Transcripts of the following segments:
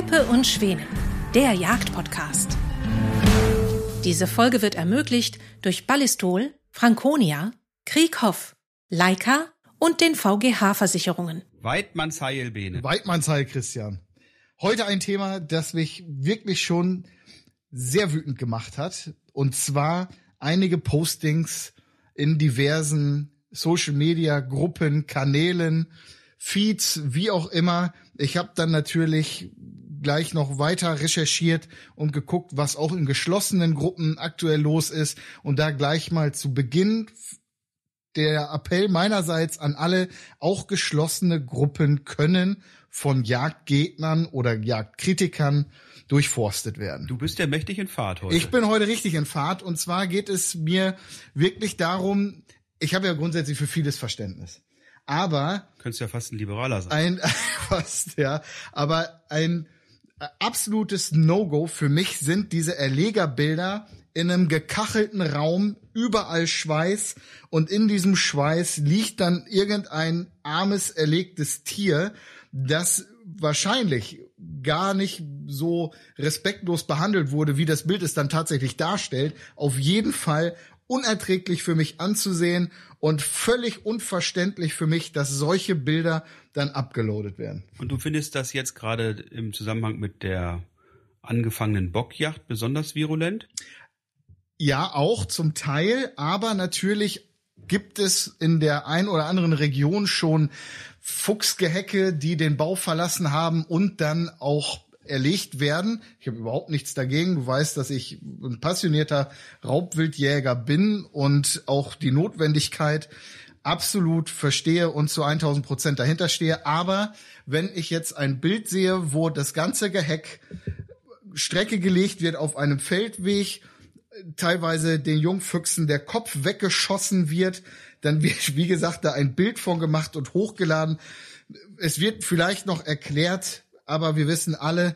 Peppe und Schwänen, der Jagdpodcast. Diese Folge wird ermöglicht durch Ballistol, Franconia, Krieghoff, Leica und den VGH-Versicherungen. Weidmannsheil, Bene. Weidmannsheil, Christian. Heute ein Thema, das mich wirklich schon sehr wütend gemacht hat. Und zwar einige Postings in diversen Social Media Gruppen, Kanälen, Feeds, wie auch immer. Ich habe dann natürlich gleich noch weiter recherchiert und geguckt, was auch in geschlossenen Gruppen aktuell los ist und da gleich mal zu Beginn der Appell meinerseits an alle, auch geschlossene Gruppen können von Jagdgegnern oder Jagdkritikern durchforstet werden. Du bist ja mächtig in Fahrt heute. Ich bin heute richtig in Fahrt und zwar geht es mir wirklich darum, ich habe ja grundsätzlich für vieles Verständnis. Aber. Könntest ja fast ein Liberaler sein. Ein, fast, ja. Aber ein absolutes No-Go für mich sind diese Erlegerbilder in einem gekachelten Raum, überall Schweiß und in diesem Schweiß liegt dann irgendein armes, erlegtes Tier, das wahrscheinlich gar nicht so respektlos behandelt wurde, wie das Bild es dann tatsächlich darstellt. Auf jeden Fall unerträglich für mich anzusehen und völlig unverständlich für mich, dass solche Bilder dann abgeloadet werden. Und du findest das jetzt gerade im Zusammenhang mit der angefangenen Bockjacht besonders virulent? Ja, auch zum Teil, aber natürlich gibt es in der ein oder anderen Region schon Fuchsgehecke, die den Bau verlassen haben und dann auch erlegt werden. Ich habe überhaupt nichts dagegen. Du weißt, dass ich ein passionierter Raubwildjäger bin und auch die Notwendigkeit absolut verstehe und zu 1000 Prozent dahinter stehe. Aber wenn ich jetzt ein Bild sehe, wo das ganze Geheck Strecke gelegt wird auf einem Feldweg, teilweise den Jungfüchsen der Kopf weggeschossen wird, dann wird, wie gesagt, da ein Bild von gemacht und hochgeladen. Es wird vielleicht noch erklärt, aber wir wissen alle,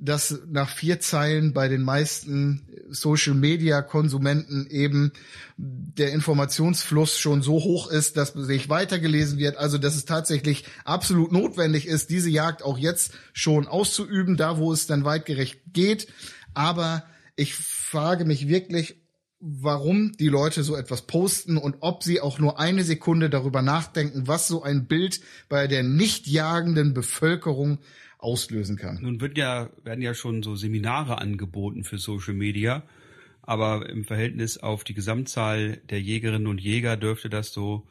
dass nach vier Zeilen bei den meisten Social Media Konsumenten eben der Informationsfluss schon so hoch ist, dass sich weitergelesen wird. Also, dass es tatsächlich absolut notwendig ist, diese Jagd auch jetzt schon auszuüben, da wo es dann weitgerecht geht. Aber ich frage mich wirklich, warum die Leute so etwas posten und ob sie auch nur eine Sekunde darüber nachdenken, was so ein Bild bei der nicht jagenden Bevölkerung auslösen kann. Nun wird ja, werden ja schon so Seminare angeboten für Social Media, aber im Verhältnis auf die Gesamtzahl der Jägerinnen und Jäger dürfte das so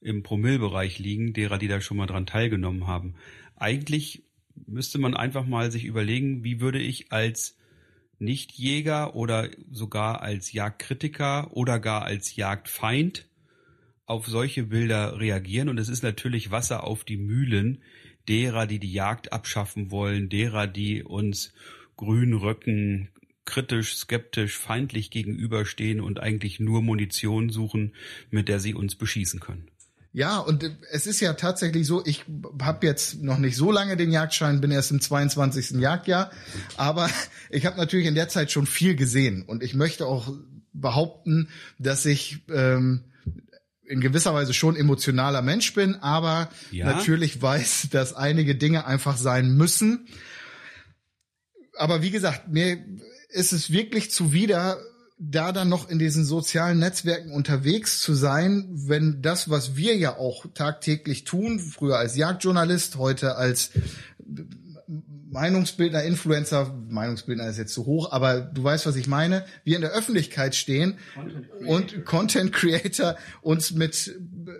im Promillbereich liegen, derer, die da schon mal dran teilgenommen haben. Eigentlich müsste man einfach mal sich überlegen, wie würde ich als Nichtjäger oder sogar als Jagdkritiker oder gar als Jagdfeind auf solche Bilder reagieren. Und es ist natürlich Wasser auf die Mühlen derer, die die Jagd abschaffen wollen, derer, die uns Grünröcken kritisch, skeptisch, feindlich gegenüberstehen und eigentlich nur Munition suchen, mit der sie uns beschießen können. Ja, und es ist ja tatsächlich so, ich habe jetzt noch nicht so lange den Jagdschein, bin erst im 22. Jagdjahr, aber ich habe natürlich in der Zeit schon viel gesehen und ich möchte auch behaupten, dass ich ähm, in gewisser Weise schon emotionaler Mensch bin, aber ja? natürlich weiß, dass einige Dinge einfach sein müssen. Aber wie gesagt, mir ist es wirklich zuwider, da dann noch in diesen sozialen Netzwerken unterwegs zu sein, wenn das, was wir ja auch tagtäglich tun, früher als Jagdjournalist, heute als Meinungsbildner, Influencer, Meinungsbildner ist jetzt zu hoch, aber du weißt, was ich meine, wir in der Öffentlichkeit stehen Content und Content Creator uns mit äh,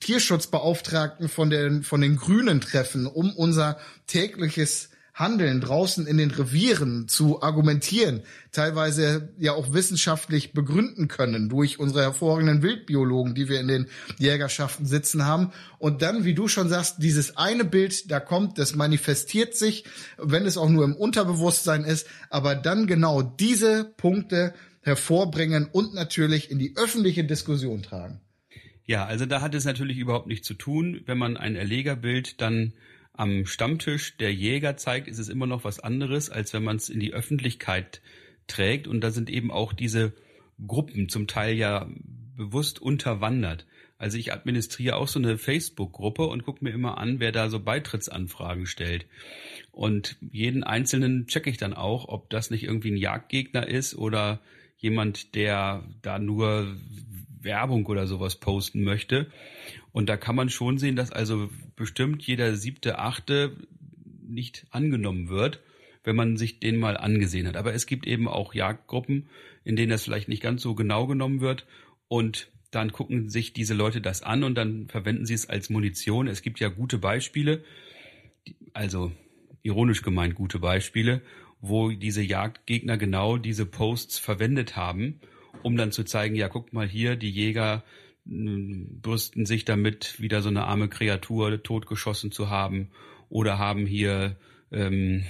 Tierschutzbeauftragten von den, von den Grünen treffen, um unser tägliches Handeln draußen in den Revieren zu argumentieren, teilweise ja auch wissenschaftlich begründen können durch unsere hervorragenden Wildbiologen, die wir in den Jägerschaften sitzen haben. Und dann, wie du schon sagst, dieses eine Bild, da kommt, das manifestiert sich, wenn es auch nur im Unterbewusstsein ist, aber dann genau diese Punkte hervorbringen und natürlich in die öffentliche Diskussion tragen. Ja, also da hat es natürlich überhaupt nichts zu tun, wenn man ein Erlegerbild dann am Stammtisch der Jäger zeigt, ist es immer noch was anderes, als wenn man es in die Öffentlichkeit trägt. Und da sind eben auch diese Gruppen zum Teil ja bewusst unterwandert. Also ich administriere auch so eine Facebook-Gruppe und gucke mir immer an, wer da so Beitrittsanfragen stellt. Und jeden einzelnen checke ich dann auch, ob das nicht irgendwie ein Jagdgegner ist oder jemand, der da nur Werbung oder sowas posten möchte. Und da kann man schon sehen, dass also bestimmt jeder siebte, achte nicht angenommen wird, wenn man sich den mal angesehen hat. Aber es gibt eben auch Jagdgruppen, in denen das vielleicht nicht ganz so genau genommen wird und dann gucken sich diese Leute das an und dann verwenden sie es als Munition. Es gibt ja gute Beispiele, also ironisch gemeint gute Beispiele, wo diese Jagdgegner genau diese Posts verwendet haben, um dann zu zeigen, ja, guck mal hier, die Jäger hm, brüsten sich damit, wieder so eine arme Kreatur totgeschossen zu haben oder haben hier ähm,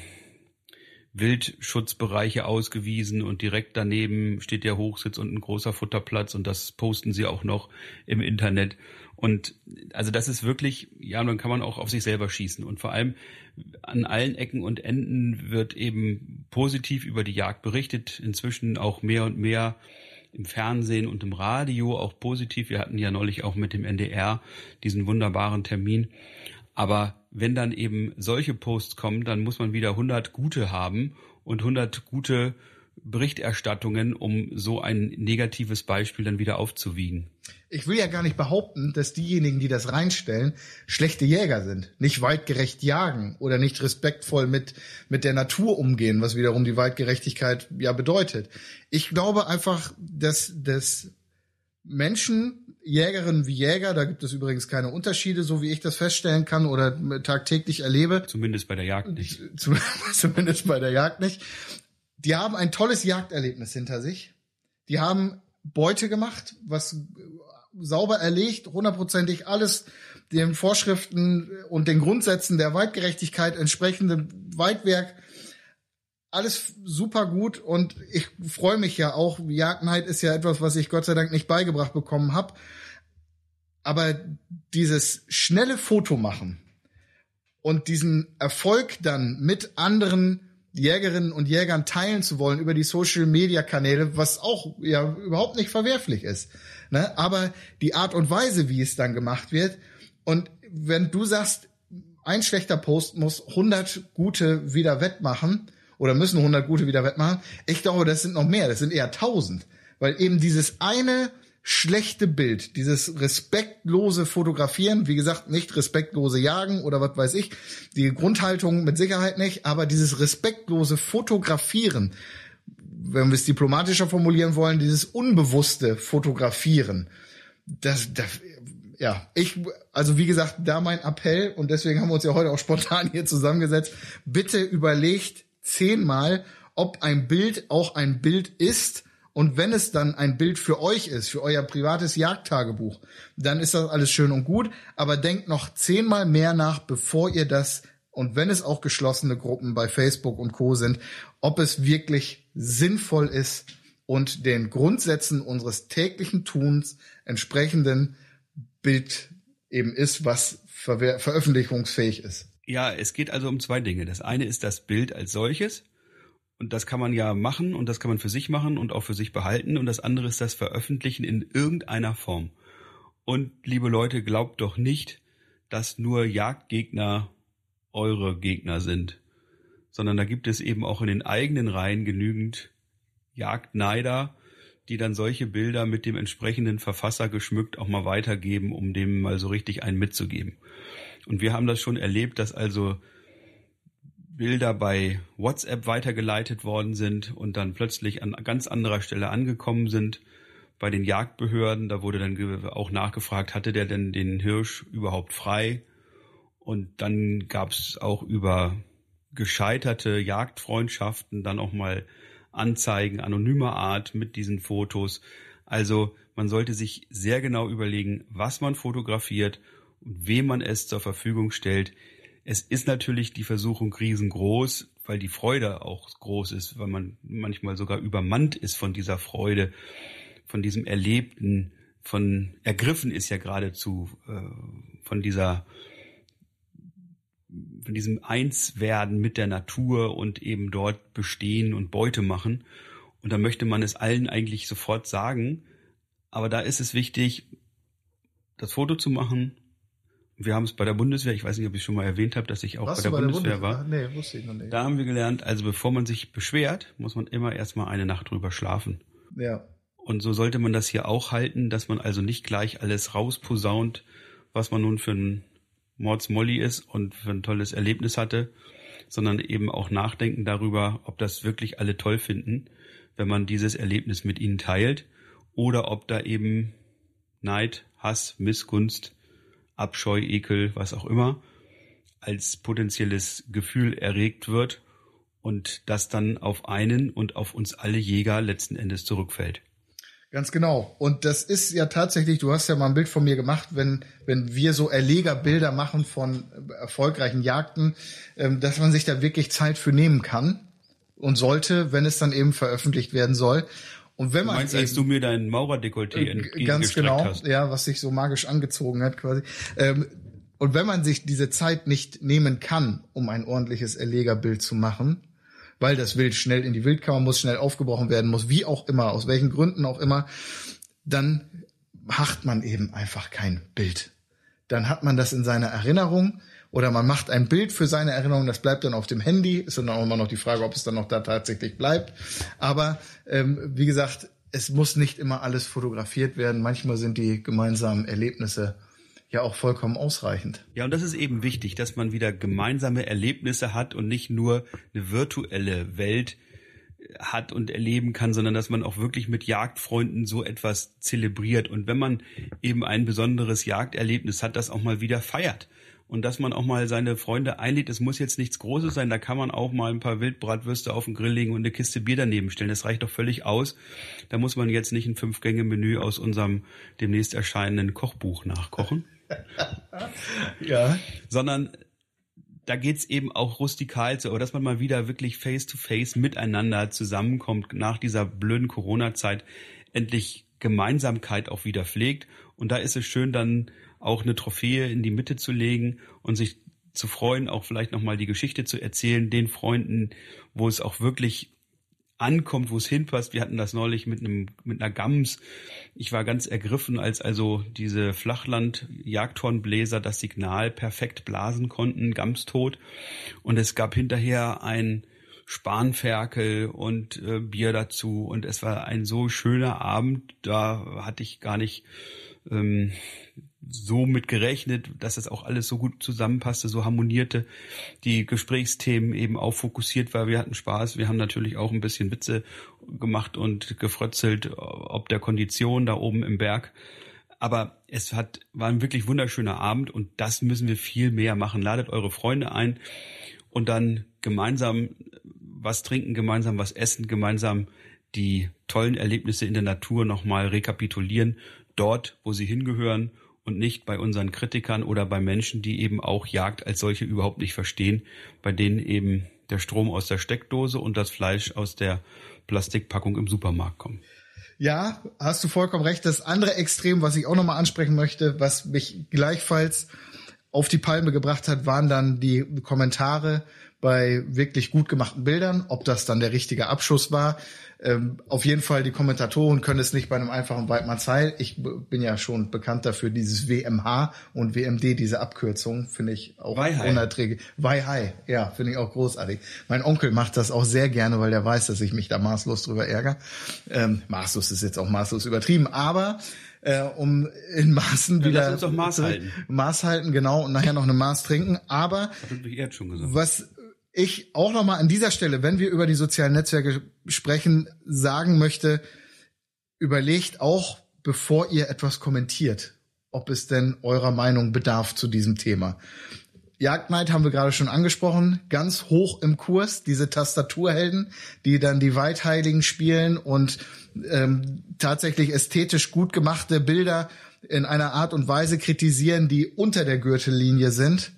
Wildschutzbereiche ausgewiesen und direkt daneben steht der Hochsitz und ein großer Futterplatz und das posten sie auch noch im Internet. Und also das ist wirklich, ja, dann kann man auch auf sich selber schießen. Und vor allem an allen Ecken und Enden wird eben positiv über die Jagd berichtet. Inzwischen auch mehr und mehr im Fernsehen und im Radio auch positiv. Wir hatten ja neulich auch mit dem NDR diesen wunderbaren Termin. Aber wenn dann eben solche Posts kommen, dann muss man wieder 100 gute haben und 100 gute Berichterstattungen, um so ein negatives Beispiel dann wieder aufzuwiegen. Ich will ja gar nicht behaupten, dass diejenigen, die das reinstellen, schlechte Jäger sind, nicht weitgerecht jagen oder nicht respektvoll mit, mit der Natur umgehen, was wiederum die Weitgerechtigkeit ja bedeutet. Ich glaube einfach, dass, dass Menschen, Jägerinnen wie Jäger, da gibt es übrigens keine Unterschiede, so wie ich das feststellen kann oder tagtäglich erlebe. Zumindest bei der Jagd nicht. Zumindest bei der Jagd nicht. Die haben ein tolles Jagderlebnis hinter sich. Die haben Beute gemacht, was sauber erlegt, hundertprozentig alles den Vorschriften und den Grundsätzen der Weitgerechtigkeit entsprechende Weitwerk alles super gut und ich freue mich ja auch. Jagdneid ist ja etwas, was ich Gott sei Dank nicht beigebracht bekommen habe. Aber dieses schnelle Foto machen und diesen Erfolg dann mit anderen Jägerinnen und Jägern teilen zu wollen über die Social Media Kanäle, was auch ja überhaupt nicht verwerflich ist. Ne? Aber die Art und Weise, wie es dann gemacht wird und wenn du sagst, ein schlechter Post muss 100 gute wieder wettmachen, oder müssen 100 gute wieder wettmachen. Ich glaube, das sind noch mehr, das sind eher 1000. Weil eben dieses eine schlechte Bild, dieses respektlose Fotografieren, wie gesagt, nicht respektlose Jagen oder was weiß ich, die Grundhaltung mit Sicherheit nicht, aber dieses respektlose Fotografieren, wenn wir es diplomatischer formulieren wollen, dieses unbewusste Fotografieren, das, das ja, ich, also wie gesagt, da mein Appell und deswegen haben wir uns ja heute auch spontan hier zusammengesetzt. Bitte überlegt zehnmal, ob ein Bild auch ein Bild ist. Und wenn es dann ein Bild für euch ist, für euer privates Jagdtagebuch, dann ist das alles schön und gut. Aber denkt noch zehnmal mehr nach, bevor ihr das, und wenn es auch geschlossene Gruppen bei Facebook und Co sind, ob es wirklich sinnvoll ist und den Grundsätzen unseres täglichen Tuns entsprechenden Bild eben ist, was ver veröffentlichungsfähig ist. Ja, es geht also um zwei Dinge. Das eine ist das Bild als solches. Und das kann man ja machen und das kann man für sich machen und auch für sich behalten. Und das andere ist das Veröffentlichen in irgendeiner Form. Und liebe Leute, glaubt doch nicht, dass nur Jagdgegner eure Gegner sind, sondern da gibt es eben auch in den eigenen Reihen genügend Jagdneider, die dann solche Bilder mit dem entsprechenden Verfasser geschmückt auch mal weitergeben, um dem mal so richtig einen mitzugeben. Und wir haben das schon erlebt, dass also Bilder bei WhatsApp weitergeleitet worden sind und dann plötzlich an ganz anderer Stelle angekommen sind bei den Jagdbehörden. Da wurde dann auch nachgefragt, hatte der denn den Hirsch überhaupt frei? Und dann gab es auch über gescheiterte Jagdfreundschaften dann auch mal Anzeigen anonymer Art mit diesen Fotos. Also man sollte sich sehr genau überlegen, was man fotografiert und wem man es zur Verfügung stellt. Es ist natürlich die Versuchung riesengroß, weil die Freude auch groß ist, weil man manchmal sogar übermannt ist von dieser Freude, von diesem Erlebten, von ergriffen ist ja geradezu äh, von dieser von diesem Einswerden mit der Natur und eben dort bestehen und Beute machen. Und da möchte man es allen eigentlich sofort sagen. Aber da ist es wichtig, das Foto zu machen. Wir haben es bei der Bundeswehr, ich weiß nicht, ob ich schon mal erwähnt habe, dass ich auch Warst bei der, du Bundeswehr, Bundeswehr? war. Nee, wusste ich noch nicht. Da haben wir gelernt, also bevor man sich beschwert, muss man immer erstmal eine Nacht drüber schlafen. Ja. Und so sollte man das hier auch halten, dass man also nicht gleich alles rausposaunt, was man nun für ein Mordsmolly ist und für ein tolles Erlebnis hatte, sondern eben auch nachdenken darüber, ob das wirklich alle toll finden, wenn man dieses Erlebnis mit ihnen teilt oder ob da eben Neid, Hass, Missgunst, Abscheu, Ekel, was auch immer, als potenzielles Gefühl erregt wird und das dann auf einen und auf uns alle Jäger letzten Endes zurückfällt. Ganz genau. Und das ist ja tatsächlich, du hast ja mal ein Bild von mir gemacht, wenn, wenn wir so Erlegerbilder machen von erfolgreichen Jagden, ähm, dass man sich da wirklich Zeit für nehmen kann und sollte, wenn es dann eben veröffentlicht werden soll. Und wenn Du man meinst, eben, als du mir dein Maurerdekolleté Äh, Ganz genau, hast. ja, was sich so magisch angezogen hat quasi. Ähm, und wenn man sich diese Zeit nicht nehmen kann, um ein ordentliches Erlegerbild zu machen, weil das Wild schnell in die Wildkammer muss, schnell aufgebrochen werden muss, wie auch immer, aus welchen Gründen auch immer, dann macht man eben einfach kein Bild. Dann hat man das in seiner Erinnerung oder man macht ein Bild für seine Erinnerung, das bleibt dann auf dem Handy. Ist dann auch immer noch die Frage, ob es dann noch da tatsächlich bleibt. Aber ähm, wie gesagt, es muss nicht immer alles fotografiert werden. Manchmal sind die gemeinsamen Erlebnisse ja auch vollkommen ausreichend. Ja, und das ist eben wichtig, dass man wieder gemeinsame Erlebnisse hat und nicht nur eine virtuelle Welt hat und erleben kann, sondern dass man auch wirklich mit Jagdfreunden so etwas zelebriert. Und wenn man eben ein besonderes Jagderlebnis hat, das auch mal wieder feiert. Und dass man auch mal seine Freunde einlädt, es muss jetzt nichts Großes sein, da kann man auch mal ein paar Wildbratwürste auf den Grill legen und eine Kiste Bier daneben stellen. Das reicht doch völlig aus. Da muss man jetzt nicht ein Fünf-Gänge-Menü aus unserem demnächst erscheinenden Kochbuch nachkochen Ja. sondern da geht's eben auch rustikal zu, aber dass man mal wieder wirklich face-to-face miteinander zusammenkommt nach dieser blöden Corona-Zeit, endlich Gemeinsamkeit auch wieder pflegt. Und da ist es schön, dann auch eine Trophäe in die Mitte zu legen und sich zu freuen, auch vielleicht nochmal die Geschichte zu erzählen, den Freunden, wo es auch wirklich ankommt, wo es hinpasst. Wir hatten das neulich mit einem mit einer Gams. Ich war ganz ergriffen, als also diese Flachland-Jagdhornbläser das Signal perfekt blasen konnten, Gams tot. Und es gab hinterher ein Spanferkel und äh, Bier dazu. Und es war ein so schöner Abend. Da hatte ich gar nicht ähm, so mit gerechnet, dass das auch alles so gut zusammenpasste, so harmonierte, die Gesprächsthemen eben auch fokussiert war. Wir hatten Spaß, wir haben natürlich auch ein bisschen Witze gemacht und gefrötzelt, ob der Kondition da oben im Berg. Aber es hat, war ein wirklich wunderschöner Abend und das müssen wir viel mehr machen. Ladet eure Freunde ein und dann gemeinsam was trinken, gemeinsam was essen, gemeinsam die tollen Erlebnisse in der Natur nochmal rekapitulieren, dort, wo sie hingehören und nicht bei unseren Kritikern oder bei Menschen, die eben auch Jagd als solche überhaupt nicht verstehen, bei denen eben der Strom aus der Steckdose und das Fleisch aus der Plastikpackung im Supermarkt kommen. Ja, hast du vollkommen recht. Das andere Extrem, was ich auch nochmal ansprechen möchte, was mich gleichfalls auf die Palme gebracht hat, waren dann die Kommentare bei wirklich gut gemachten Bildern. Ob das dann der richtige Abschuss war, ähm, auf jeden Fall, die Kommentatoren können es nicht bei einem einfachen Weidmanns Heil. Ich bin ja schon bekannt dafür, dieses WMH und WMD, diese Abkürzung, finde ich auch Weihai. unerträglich. Weihai, ja, finde ich auch großartig. Mein Onkel macht das auch sehr gerne, weil der weiß, dass ich mich da maßlos drüber ärgere. Ähm, maßlos ist jetzt auch maßlos übertrieben, aber äh, um in Maßen Ja, wieder lass uns doch Maß halten. Maß halten, genau, und nachher noch eine Maß trinken. Aber Hat Ludwig Erd schon gesagt. was ich auch nochmal an dieser Stelle, wenn wir über die sozialen Netzwerke sprechen, sagen möchte, überlegt auch, bevor ihr etwas kommentiert, ob es denn eurer Meinung bedarf zu diesem Thema. Jagdneid haben wir gerade schon angesprochen, ganz hoch im Kurs, diese Tastaturhelden, die dann die Weidheiligen spielen und ähm, tatsächlich ästhetisch gut gemachte Bilder in einer Art und Weise kritisieren, die unter der Gürtellinie sind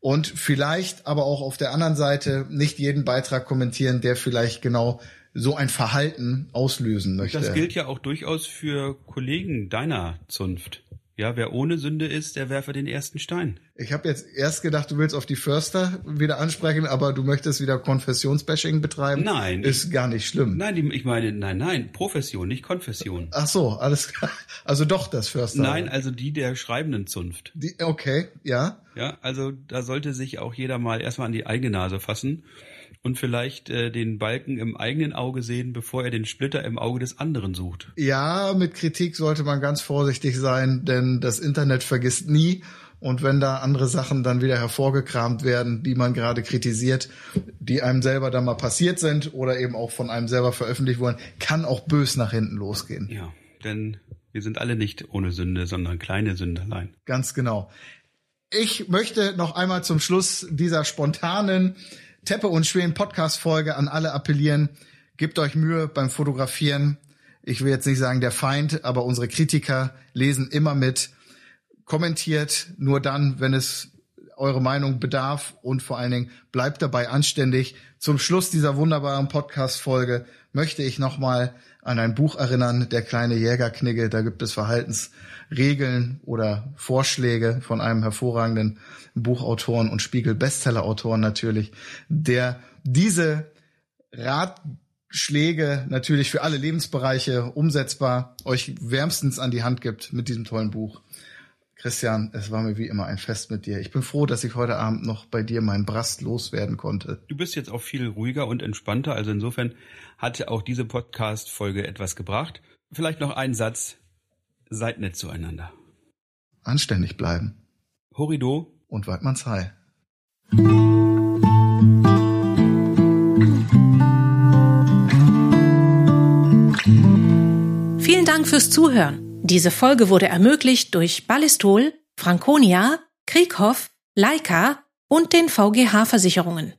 und vielleicht aber auch auf der anderen Seite nicht jeden Beitrag kommentieren, der vielleicht genau so ein Verhalten auslösen möchte. Das gilt ja auch durchaus für Kollegen deiner Zunft. Ja, wer ohne Sünde ist, der werfe den ersten Stein. Ich habe jetzt erst gedacht, du willst auf die Förster wieder ansprechen, aber du möchtest wieder Konfessionsbashing betreiben. Nein. Ist gar nicht schlimm. Nein, die, ich meine, nein, nein, Profession, nicht Konfession. Ach so, alles klar. Also doch das Förster. Nein, also die der schreibenden Zunft. Die, okay, ja. Ja, also da sollte sich auch jeder mal erstmal an die eigene Nase fassen und vielleicht äh, den Balken im eigenen Auge sehen, bevor er den Splitter im Auge des anderen sucht. Ja, mit Kritik sollte man ganz vorsichtig sein, denn das Internet vergisst nie. Und wenn da andere Sachen dann wieder hervorgekramt werden, die man gerade kritisiert, die einem selber dann mal passiert sind oder eben auch von einem selber veröffentlicht wurden, kann auch bös nach hinten losgehen. Ja, denn wir sind alle nicht ohne Sünde, sondern kleine Sünderlein. Ganz genau. Ich möchte noch einmal zum Schluss dieser spontanen Teppe und Schweden Podcast Folge an alle appellieren. Gebt euch Mühe beim Fotografieren. Ich will jetzt nicht sagen der Feind, aber unsere Kritiker lesen immer mit. Kommentiert nur dann, wenn es eure Meinung bedarf und vor allen Dingen bleibt dabei anständig. Zum Schluss dieser wunderbaren Podcast-Folge möchte ich nochmal an ein Buch erinnern, Der kleine Jägerknigge. Da gibt es Verhaltensregeln oder Vorschläge von einem hervorragenden Buchautoren und Spiegel-Bestseller-Autoren natürlich, der diese Ratschläge natürlich für alle Lebensbereiche umsetzbar euch wärmstens an die Hand gibt mit diesem tollen Buch. Christian, es war mir wie immer ein Fest mit dir. Ich bin froh, dass ich heute Abend noch bei dir meinen Brast loswerden konnte. Du bist jetzt auch viel ruhiger und entspannter, also insofern hat auch diese Podcast-Folge etwas gebracht. Vielleicht noch ein Satz. Seid nett zueinander. Anständig bleiben. Horido. Und Weidmanns Heil. Vielen Dank fürs Zuhören. Diese Folge wurde ermöglicht durch Ballistol, Franconia, Krieghoff, Leica und den VGH Versicherungen.